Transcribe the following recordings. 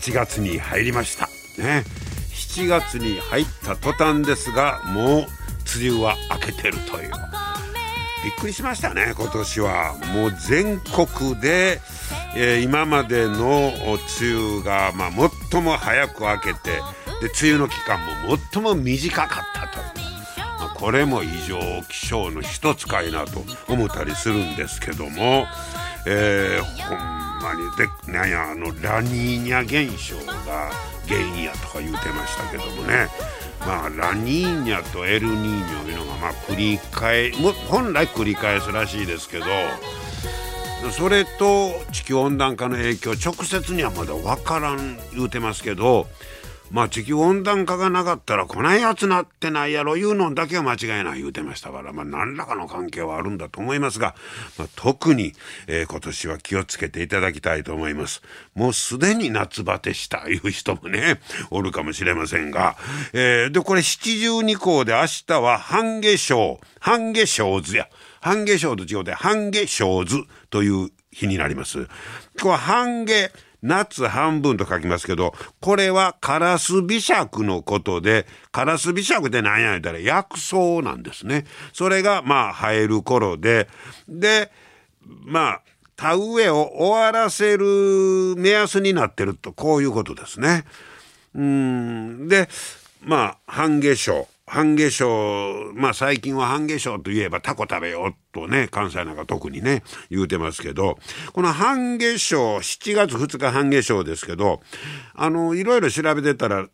7月に入りました。ね。7月に入った途端ですがもう梅雨は明けてるという。びっくりしましたね今年は。もう全国で、えー、今までの梅雨が、まあ、最も早く明けてで梅雨の期間も最も短かったと。いう、まあ、これも異常気象の一つかいなと思ったりするんですけどもえー、ほんまにでなんやあのラニーニャ現象が原因やとか言うてましたけどもね。まあラニーニャとエルニーニョいうのがまあ繰り返も本来繰り返すらしいですけどそれと地球温暖化の影響直接にはまだ分からん言うてますけどまあ地球温暖化がなかったらこないやつなってないやろいうのだけは間違いない言うてましたからまあ何らかの関係はあるんだと思いますが、まあ、特に、えー、今年は気をつけていただきたいと思います。もうすでに夏バテしたいう人もね おるかもしれませんが、えー、でこれ七十二校で明日は半夏生半夏生図や半夏生と違うて半夏生図という日になります。これ半夏夏半分と書きますけど、これはカラス美尺のことで、カラス美尺って何や言ったら薬草なんですね。それがまあ生える頃で、で、まあ、田植えを終わらせる目安になってると、こういうことですね。うん。で、まあ、半夏生。半夏生、まあ最近は半夏生といえばタコ食べようとね、関西なんか特にね、言うてますけど、この半夏生、7月2日半夏生ですけど、あの、いろいろ調べてたら、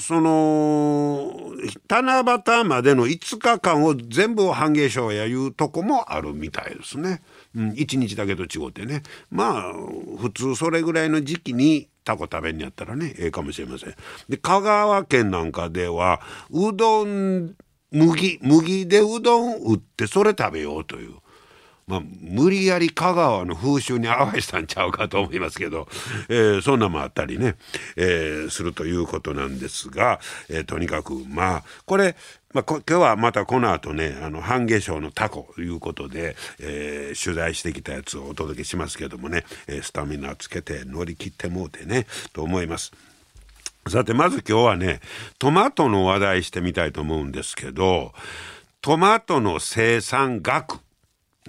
その、七夕までの5日間を全部半夏生やいうとこもあるみたいですね。うん、1日だけと違ってね。まあ、普通それぐらいの時期にタコ食べんやったらねええかもしれません。で香川県なんかではうどん麦麦でうどん売ってそれ食べようという。まあ、無理やり香川の風習に合わせたんちゃうかと思いますけど、えー、そんなもあったりね、えー、するということなんですが、えー、とにかくまあこれまあ、今日はまたこの後ねあの半夏生のタコということで、えー、取材してきたやつをお届けしますけどもね、えー、スタミナつけて乗り切ってもうてねと思います。さてまず今日はねトマトの話題してみたいと思うんですけどトマトの生産額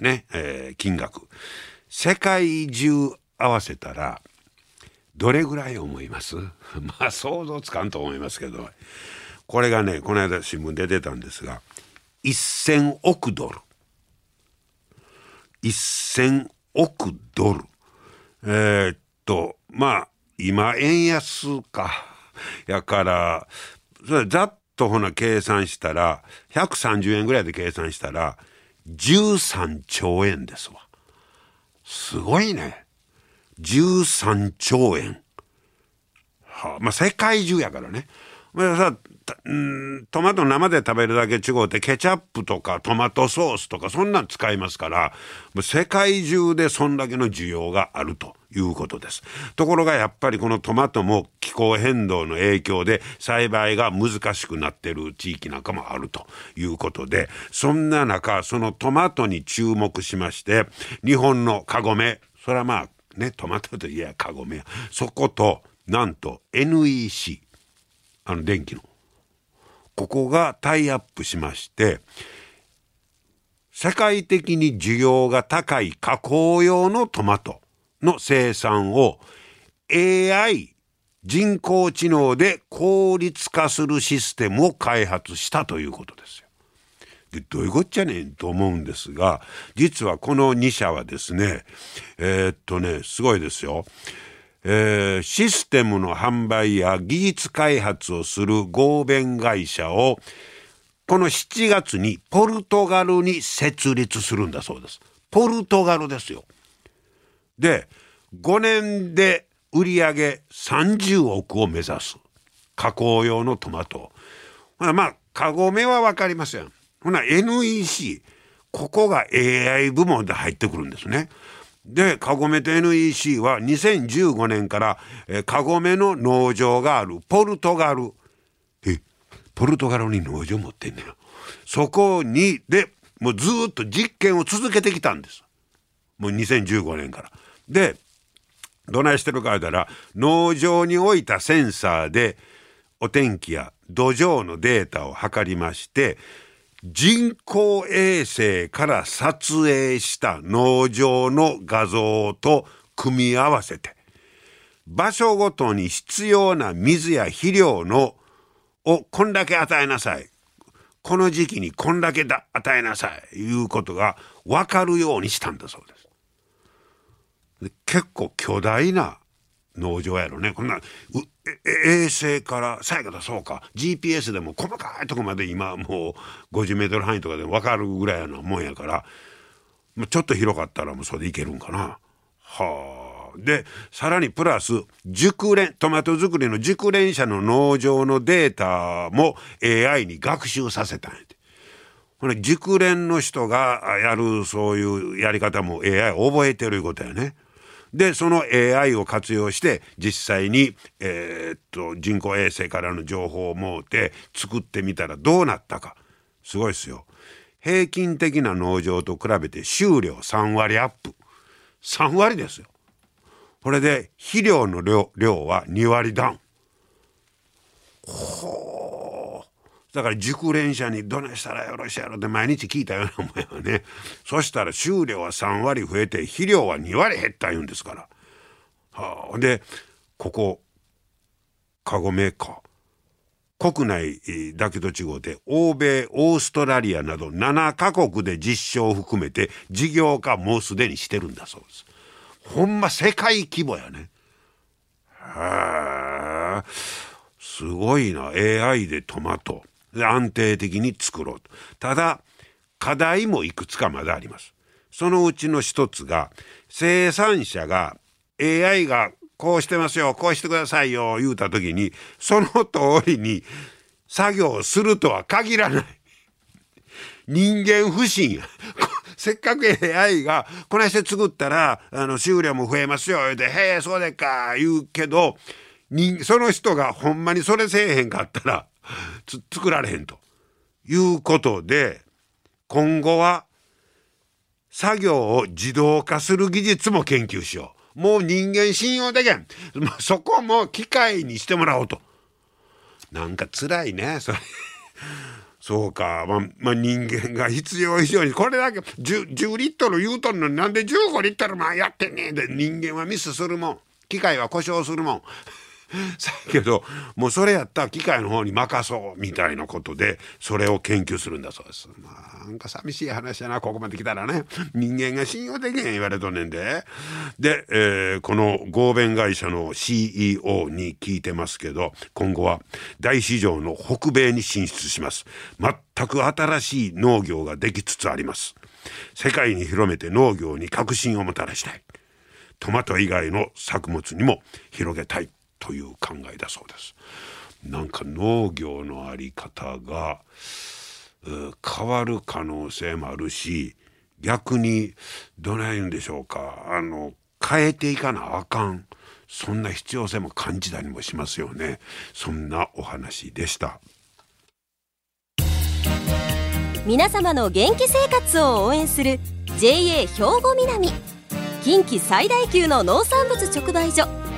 ね、えー、金額世界中合わせたらどれぐらい思います？まあ想像つかんと思いますけどこれがねこの間新聞で出たんですが1,000億ドル。1,000億ドル。えー、っとまあ今円安か。やからそれざっとほな計算したら130円ぐらいで計算したら13兆円ですわ。すごいね。13兆円。はあまあ世界中やからね。まあさトマト生で食べるだけ違うってケチャップとかトマトソースとかそんなん使いますから世界中でそんだけの需要があるということです。ところがやっぱりこのトマトも気候変動の影響で栽培が難しくなってる地域なんかもあるということでそんな中そのトマトに注目しまして日本のカゴメそれはまあねトマトといえばカゴメそことなんと NEC あの電気のここがタイアップしまして世界的に需要が高い加工用のトマトの生産を AI 人工知能で効率化するシステムを開発したということですよ。でどういうこっちゃねんと思うんですが実はこの2社はですねえー、っとねすごいですよ。えー、システムの販売や技術開発をする合弁会社をこの7月にポルトガルに設立するんだそうです。ポルトガルですよ。で5年で売り上げ30億を目指す加工用のトマトまあカゴメは分かりますよほな NEC ここが AI 部門で入ってくるんですね。で、カゴメと NEC は2015年から、えカゴメの農場があるポルトガル。え、ポルトガルに農場持ってんねよ。そこに、で、もうずっと実験を続けてきたんです。もう2015年から。で、どないしてるか言ったら、農場に置いたセンサーで、お天気や土壌のデータを測りまして、人工衛星から撮影した農場の画像と組み合わせて場所ごとに必要な水や肥料のをこんだけ与えなさいこの時期にこんだけだ与えなさいいうことが分かるようにしたんだそうです。結構巨大な農場やろねこんな衛星からさやかだそうか GPS でも細かいとこまで今もう50メートル範囲とかで分かるぐらいのもんやからまちょっと広かったらもうそれでいけるんかな。はあ。でさらにプラス熟練トマト作りの熟練者の農場のデータも AI に学習させたんやて。これ熟練の人がやるそういうやり方も AI 覚えてるいうことやね。でその AI を活用して実際に、えー、っと人工衛星からの情報をもうて作ってみたらどうなったかすごいですよ。平均的な農場と比べて収量3割アップ3割ですよ。これで肥料の量量は2割ダウン。ほだから熟練者にどないしたらよろしいやろって毎日聞いたようなもんやね そしたら収量は3割増えて肥料は2割減った言うんですから。はあ、でここカゴメーカー国内だけと違うて欧米オーストラリアなど7カ国で実証を含めて事業化もうすでにしてるんだそうです。ほんま世界規模やね。はあすごいな AI でトマト。安定的に作ろうと。ただ、課題もいくつかまだあります。そのうちの一つが、生産者が AI がこうしてますよ、こうしてくださいよ、言うた時に、その通りに作業するとは限らない。人間不信や。せっかく AI がこないして作ったら、あの、収量も増えますよ、言うて、へえ、そうでっか、言うけど、その人がほんまにそれせえへんかったら、作られへんということで今後は作業を自動化する技術も研究しよう。もう人間信用できん。そこも機械にしてもらおうと。なんか辛いね、それ。そうか、ま、ま、人間が必要以上に、これだけ 10, 10リットル言うとんのになんで15リットルもやってんねんで、人間はミスするもん。機械は故障するもん。さけどもうそれやったら機械の方に任そうみたいなことでそれを研究するんだそうです。まあなんか寂しい話やなここまで来たらね人間が信用できへん言われとんねんで。で、えー、この合弁会社の CEO に聞いてますけど今後は大市場の北米に進出します。全く新しい農業ができつつあります。世界に広めて農業に革新をもたらしたい。トマト以外の作物にも広げたい。という考えだそうです。なんか農業のあり方が変わる可能性もあるし逆にどない言うんでしょうか。あの変えていかなあかん。そんな必要性も感じたりもしますよね。そんなお話でした。皆様の元気生活を応援する JA 兵庫南。近畿最大級の農産物直売所。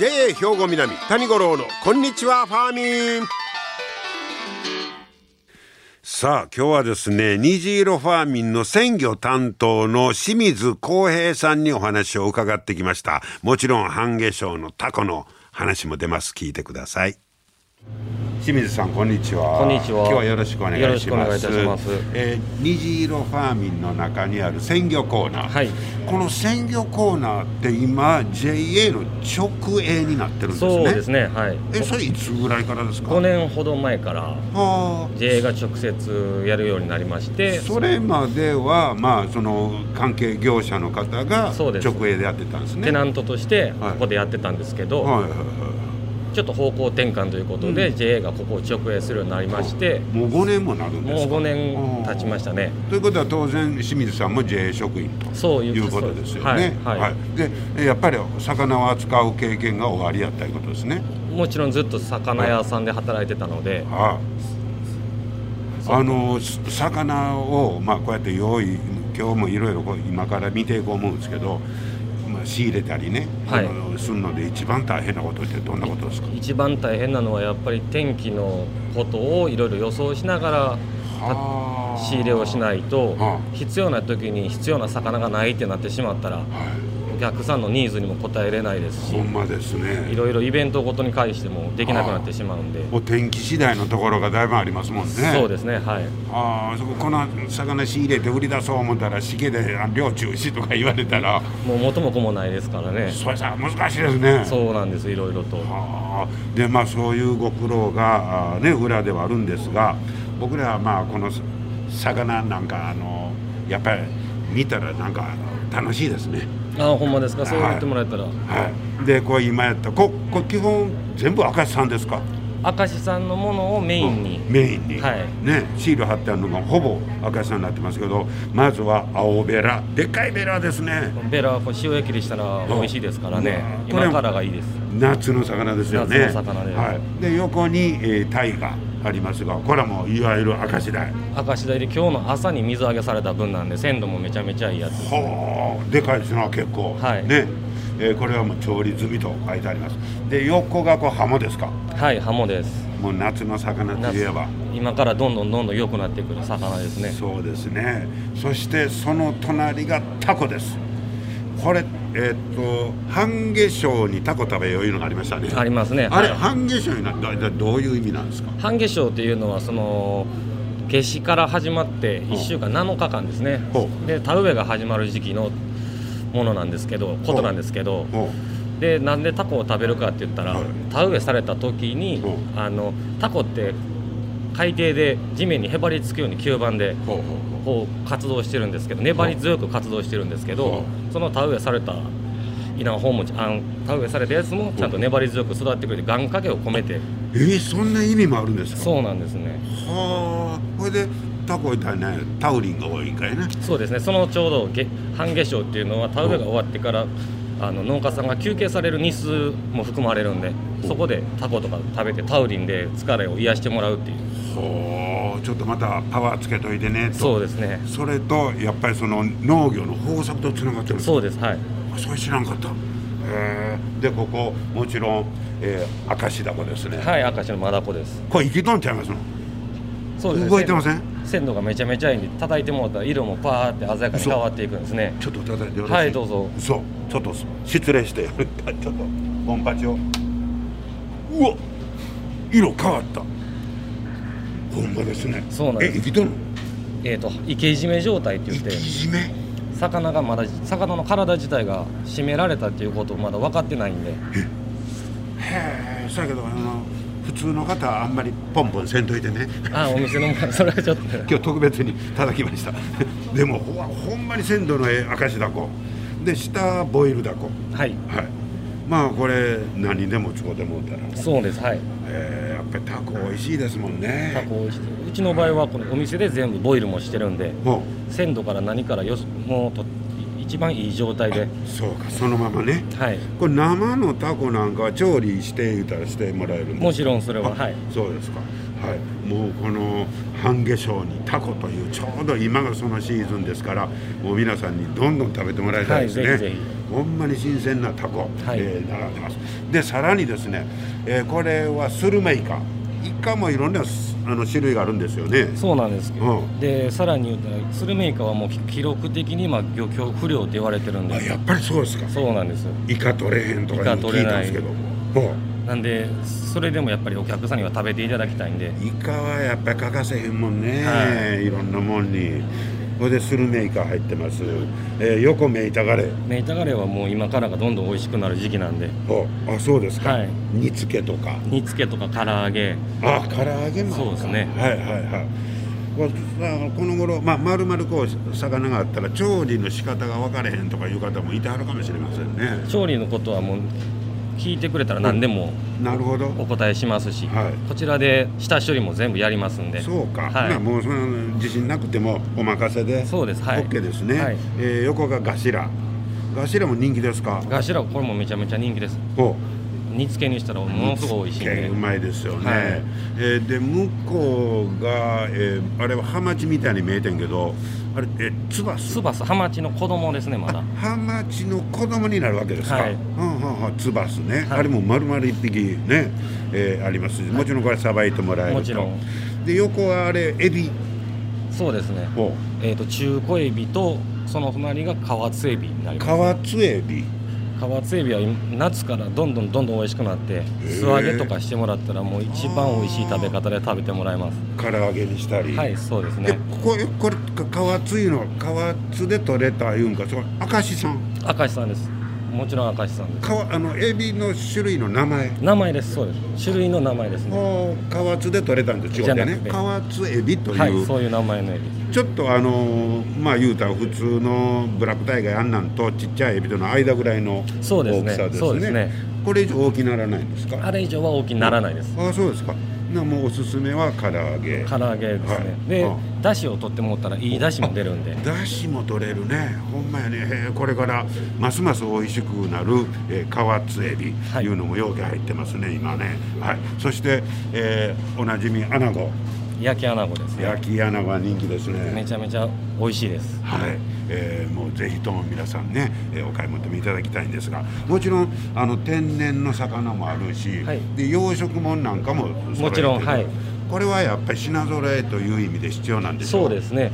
JA 兵庫南谷五郎のこんにちはファーミン。さあ今日はですね虹色ファーミンの鮮魚担当の清水康平さんにお話を伺ってきました。もちろん半夏生のタコの話も出ます。聞いてください。清水さんこんにちは。こんにちは。今日はよろしくお願いします。えー虹色ファーミンの中にある鮮魚コーナー、はい。この鮮魚コーナーって今 JA の直営になってるんですね。そうですね。はい。えそれいつぐらいからですか？5年ほど前からはあ JA が直接やるようになりまして。それまではまあその関係業者の方がそうです。直営でやってたんですね。テナントとしてはい。ここでやってたんですけど、はいはいはちょっと方向転換ということで、JA がここを直営するようになりましていもう5年もなるんですか？もう5年経ちましたね。ということは当然清水さんも JA 職員。とそういういうことですよはいねはい。でえやっぱり魚を扱う経験が終わりやったいうことですね。もちろんずっと魚屋さんで働いてたので、はい。あのす魚をまあこうやって用意今日もいろいろ今から見ていこう思うんですけど、まあ、仕入れたりね、はい。するので一番大変なことってどんなことですか？一番大変なのはやっぱり天気のことをいろいろ予想しながらはあ。仕入れをしないとは必要な時に必要な魚がないってなってしまったらはい。お客さんのニーズにも応えれないですしほんまですいねろいろイベントごとに返してもできなくなってしまうんで。お天気次第のところがだいぶありますもんね。そうですねはい。ああそここの魚仕入れて売り出そう思ったらしけであ漁中止とか言われたら。もう元も子もないですからね。それさ難しいですね。そうなんですいろいろと。はあ。でまあそういうご苦労がね裏ではあるんですが僕らはまあこの魚なんかあのやっぱり見たらなんか楽しいですねあほんまですか？そう言ってもらえたら。はい。でこう今やったここ基本全部明石さんですか？明石さんのものをメインに。メインに、はい。ねシール貼ってあるのがほぼ明石さんになってますけどまずは青ベラ。でっかいベラですね。ベラはこう塩焼きにしたら美味しいですからね。うん。これ今からがいいです。夏の魚ですよね。夏の魚ではい、で横に、えー、タイがありますがこれはもういわゆる明石鯛。明石鯛で今日の朝に水揚げされた分なんで鮮度もめちゃめちゃいいやつはあでかいですな結構、はい。ね、えーこれはもう調理済みと書いてあります。で横がこうハモですか？はいハモです。もう夏の魚といえば。今からどんどんどんどん良くなってくる魚ですね。そうですね。そしてその隣がタコです。これえーっと半夏生にタコ食べよういうのがありましたね。ありますね。あれ、はい。半夏生になだだどういう意味なんですか？半夏生っていうのはその夏至から始まって1週間7日間ですねほで田植えが始まる時期のものなんですけどことなんですけどおでなんでタコを食べるかって言ったら、はい。田植えされた時にあのタコって海底で地面にへばりつくように吸盤でこう活動してるんですけど粘り強く活動してるんですけほどその田植えされた稲穂もあん田植えされたやつもちゃんと粘り強く育ってくれて願掛けを込めて。うえー、そんな意味もあるんですか？そうなんですね。はあ。これでタコいたらねタウリンが多いん。かいねそうですね。そのちょうどげ半夏生っていうのは田植えが終わってからあの農家さんが休憩される日数も含まれるんでそこでタコとか食べてタウリンで疲れを癒してもらうっていう。ほう。ちょっとまたパワーつけといてねと。そうですね。それとやっぱりその農業の法則とつながってるんですそうです。はい。あそれ知らんかった。へえでここもちろん、えー、明石ダコですね、はい明石のマダコです。これ生きとんちゃいますの？そうですね。動いてません？鮮度がめちゃめちゃいいんで叩いてもらったら色もパーって鮮やかに変わっていくんですね。ちょっと叩いてよろしい。はいどうぞ。そう。ちょっと失礼して。ちょっとボンパチを。うわ色変わった。ほんまですね。そうなんです。え生きとんの？えー、と池締め状態って言って。魚がまだ魚の体自体が締められたっていうことをまだ分かってないんで。へえ。そうやけどあの普通の方はあんまりポンポンせんといてね。あお店のそれはちょっと。今日特別に叩きました。でもほほんまに鮮度のええ明石だこ。で下ボイルだこ。はい。はい。まあこれ何でも使うてもうたら。そうですはい。えーやっぱりタコ美味しいですもんね。タコ美味しい。うちの場合はこのお店で全部ボイルもしてるんでも鮮度から何からよしもうと一番いい状態で。うそうかそのままね。はい。これ生のタコなんかは調理して言うたらしてもらえるんですかもちろんそれはあはい。そうですか。はい。もうこの半夏生にタコというちょうど今がそのシーズンですからもう皆さんにどんどん食べてもらいたいですね、はいぜひぜほんまに新鮮なタコ、はい。えー並んでます。でさらにですね、えーこれはスルメイカ。イカもいろんなすああの種類があるんですよね。そうなんですけど、うん。でさらに言ったらスルメイカはもう記録的に今漁協不良って言われてるんで。あやっぱりそうですか。そうなんですイカ取れへんとかイカ聞いいたんですけどほなんでそれでもやっぱりお客さんには食べていただきたいんで。うイカはやっぱり欠かせへんもんね、、はいろんなもんにこれでスルメイカ入ってます、えー横目いたがれメイタガレはもう今からがどんどん美味しくなる時期なんで。あそうですか、はい。煮付けとか。煮付けとか唐揚げ。あ唐揚げもそうですね。はいはいはい。この頃まあ丸々こう魚があったら調理の仕方が分かれへんとかいう方もいてはるかもしれませんね。調理のことはもう聞いてくれたら何でもなるほど。お答えしますし、はい。こちらで下処理も全部やりますんで。そうか、はい。まあもうその自信なくてもお任せでそうです。はい。OK ですね、はい。えー横がガシラ。ガシラも人気ですか？ガシラこれもめちゃめちゃ人気です。ほ煮付けにしたらものすごい美味しいんでうまいですよね、はい。えーで向こうが、えーあれはハマチみたいに見えてんけどあれえツバス？ツバス。ハマチの子供ですねまだ。ハマチの子供になるわけですか。はい。うんうんうんツバスね、はい。あれも丸々一匹ね、えーありますし、もちろんこれさばいてもらえると。もちろん。で横はあれエビ？そうですね。をえー、と中古エビとその隣が河津エビになります。カワツエビ。河津エビは夏からどんどんどんどん美味しくなって素揚げとかしてもらったらもう一番美味しい食べ方で食べてもらえます。唐揚げにしたり。はいそうですでねこれこれカワツユのカワツで取れたいうんかそれ明石さん。明石さんですもちろん明石さんです。かわあのエビの種類の名前。名前です。そうです。種類の名前ですね。もうカワツで取れたんと違ってね。じゃなくて。カワツエビという、はいそういう名前のエビ。ちょっとあのまあ言うたら普通のブラックタイガーあんなんとちっちゃいエビとの間ぐらいの大きそうですね。さですね。そうですね。これ以上大きならないんですか？あれ以上は大きにならないです。あそうですかなもうおすすめは唐揚げ。唐揚げですね、はい。であ。だしを取ってもらったらいいだしも出るんで。だしも取れるね。ほんまやね。これからますます美味しくなる、えー、河津エビはい。いうのも容器入ってますね今ね。はい。そして、えーおなじみアナゴ焼き穴子ですね。焼きアナゴは人気ですね。めちゃめちゃ美味しいです。はい、えーもうぜひとも皆さんね、えーお買い求めいただきたいんですがもちろんあの天然の魚もあるし、はい。で養殖物なんかももちろんはい。これはやっぱり品揃えという意味で必要なんでしょそうですね。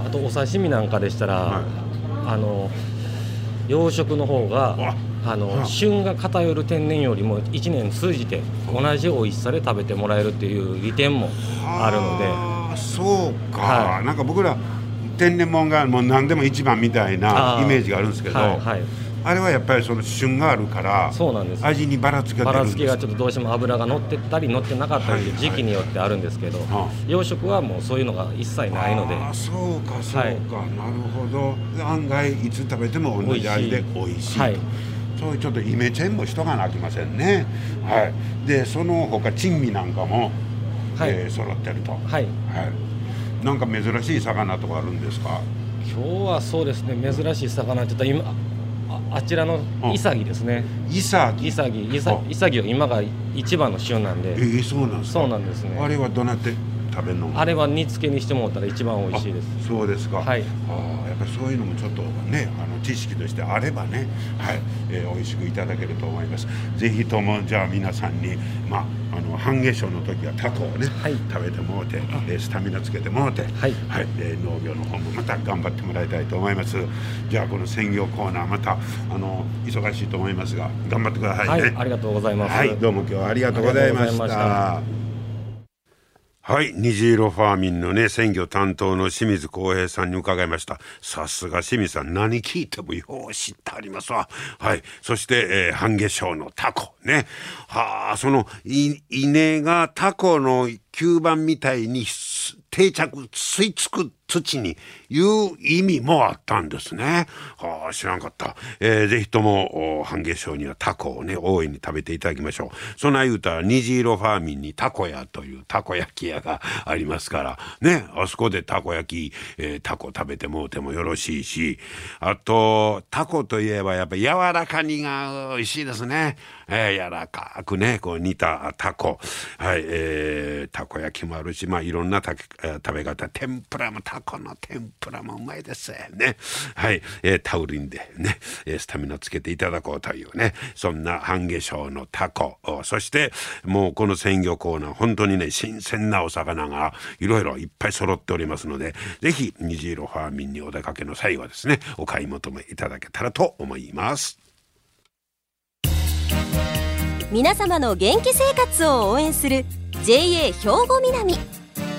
うん。あとお刺身なんかでしたら、はい。あの養殖の方があの、あ旬が偏る天然よりも1年通じて同じ美味しさで食べてもらえるっていう利点もあるので。そうか、はい。なんか僕ら天然物がもう何でも一番みたいなイメージがあるんですけど、はいはい、あれはやっぱりその旬があるからそうなんです。味にばらつきがば出るんですらつきがちょっとどうしても油が乗ってったり乗ってなかったり時期によってあるんですけど、は養殖はもうそういうのが一切ないので。そうかそうか、はい。なるほど。で案外いつ食べても同じ味で美味しいと。はいそういうちょっとイメチェンもしとかなあきませんね。はい。でその他珍味なんかも、はい。えー揃ってると。はい。はい。なんか珍しい魚とかあるんですか？今日はそうですね。珍しい魚って言ったら今ああちらのうん。イサギですね。イサギ？イサギ。イサあ。イサギは今が一番の旬なんえでー、そうなんですか？そうなんですね。あれはどうなって？食べるのあれは煮付けにしてもらったら一番美味しいです。あそうですか。はい。あーやっぱりそういうのもちょっとねあの知識としてあればねはい、えー美味しくいただけると思います。ぜひともじゃあ皆さんにまああの半夏生の時はタコをね、はい。食べてもうて、えースタミナつけてもうてはい。えー農業の方もまた頑張ってもらいたいと思います。じゃあこの専業コーナーまたあの忙しいと思いますが頑張ってくださいね。はいありがとうございます。はい、どうも今日はありがとうございました。はい、虹色ファーミンのね、鮮魚担当の清水光平さんに伺いました。さすが清水さん、何聞いてもよう知ってありますわ。はい。そして、えー、半夏生のタコ。ね。はあ、その、稲がタコの吸盤みたいに定着、吸い付く土にいう意味もあったんですね。はあ、知らんかった。えーぜひとも、半夏生にはタコをね、大いに食べていただきましょう。そんな言うたら、虹色ファーミンにタコ屋というたこ焼き屋がありますから、ね、あそこでたこ焼き、えータコ食べてもうてもよろしいし、あと、タコといえばやっぱ柔らか煮が美味しいですね。えー柔らかくね、こう煮たタコ。はい、えーたこ焼きもあるし、まあいろんなた食べ方、天ぷらもタコこの天ぷらもうまいです。ね。はい、えー、タウリンでね、えスタミナつけていただこうというねそんな半夏生のタコ。そしてもうこの鮮魚コーナー本当にね新鮮なお魚がいろいろいっぱい揃っておりますのでぜひ虹色ファーミンにお出かけの際はですねお買い求めいただけたらと思います。皆様の元気生活を応援する JA 兵庫南。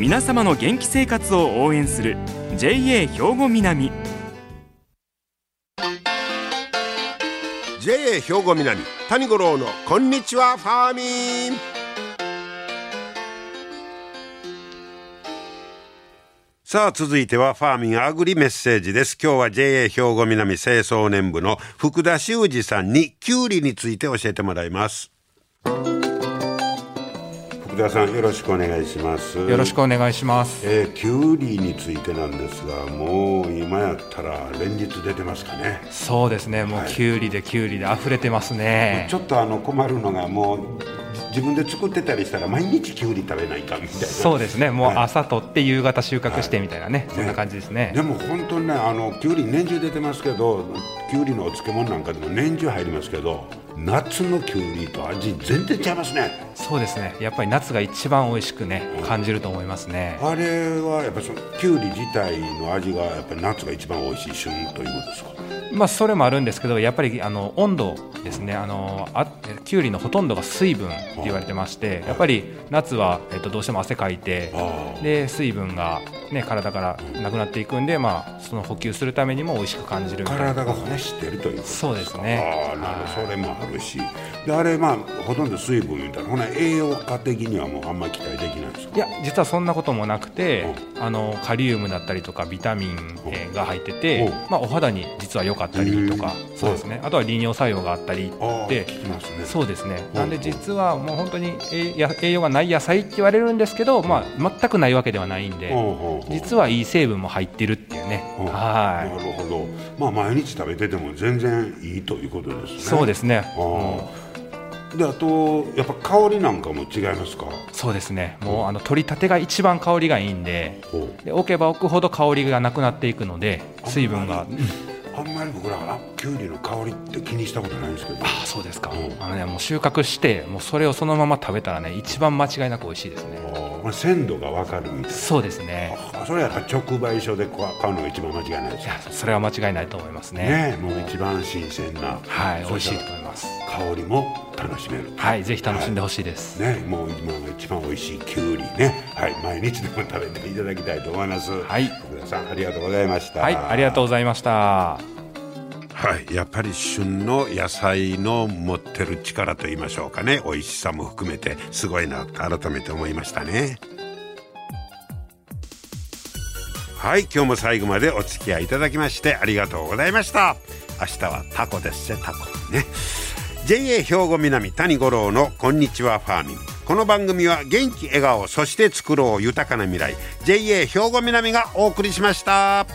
皆様の元気生活を応援する JA 兵庫南。JA 兵庫南谷五郎のこんにちはファーミン。さあ続いてはファーミンアグリメッセージです。今日は JA 兵庫南清掃年部の福田修二さんにキュウリについて教えてもらいます。田さんよろしくお願いします。よろしくお願いします、えー、キュウリについてなんですがもう今やったら連日出てますかね。そうですね。もうキュウリでキュウリで溢れてますね、ちょっとあの困るのがもう自分で作ってたりしたら毎日きゅうり食べないかみたいな。そうですね。もう朝取って夕方収穫してみたいなね、はい、そんな感じですね。でも本当にねあのきゅうり年中出てますけどきゅうりのお漬物なんかでも年中入りますけど夏のきゅうりと味全然違いますね。そうですね。やっぱり夏が一番美味しくね感じると思いますね。あれはやっぱそのきゅうり自体の味がやっぱり夏が一番美味しい旬ということですか？まあそれもあるんですけどやっぱりあの温度ですね。あのあきゅうりのほとんどが水分って言われてましてやっぱり夏は、えっと、どうしても汗かいてで水分が、ね、体からなくなっていくんで、まあ、その補給するためにも美味しく感じる体が欲してるということそうですね。あなるそれもあるしであれまあほとんど水分言うたらほな栄養価的にはもうあんまり期待できないですか？いや実はそんなこともなくてあのカリウムだったりとかビタミンが入ってて、まあ、お肌に実は良かったりとかそうですね。あとは利尿作用があったりってそうですね。なんで実はもう本当に栄養がない野菜って言われるんですけど、まあ、全くないわけではないんで実はいい成分も入ってるっていうね。はい。なるほど。まあ毎日食べてても全然いいということですね。そうですねであとやっぱ香りなんかも違いますか？そうですね。もうあの取りたてが一番香りがいいんでで置けば置くほど香りがなくなっていくので水分が。あんまり僕らはきゅうりの香りって気にしたことないんですけど。あそうですか、うん、あのねもう収穫してもうそれをそのまま食べたらね一番間違いなく美味しいですね。まあ、鮮度が分かるみたいな。そうですねそれはやっぱ直売所で買うのが一番間違いないですいやそれは間違いないと思いますね。ねもう一番新鮮なはい美味しいと思います。香りも楽しめる。はいぜひ楽しんでほしいです、はい、ねもう今が一番美味しいきゅうりね。はい毎日でも食べていただきたいと思います。はい。福田さんありがとうございました。はいありがとうございました。はい、やっぱり旬の野菜の持ってる力と言いましょうかね。美味しさも含めてすごいなと改めて思いましたねはい今日も最後までお付き合いいただきましてありがとうございました。明日はタコですねタコね。JA 兵庫南谷五郎のこんにちはファーミン。この番組は元気笑顔そして作ろう豊かな未来。JA 兵庫南がお送りしました。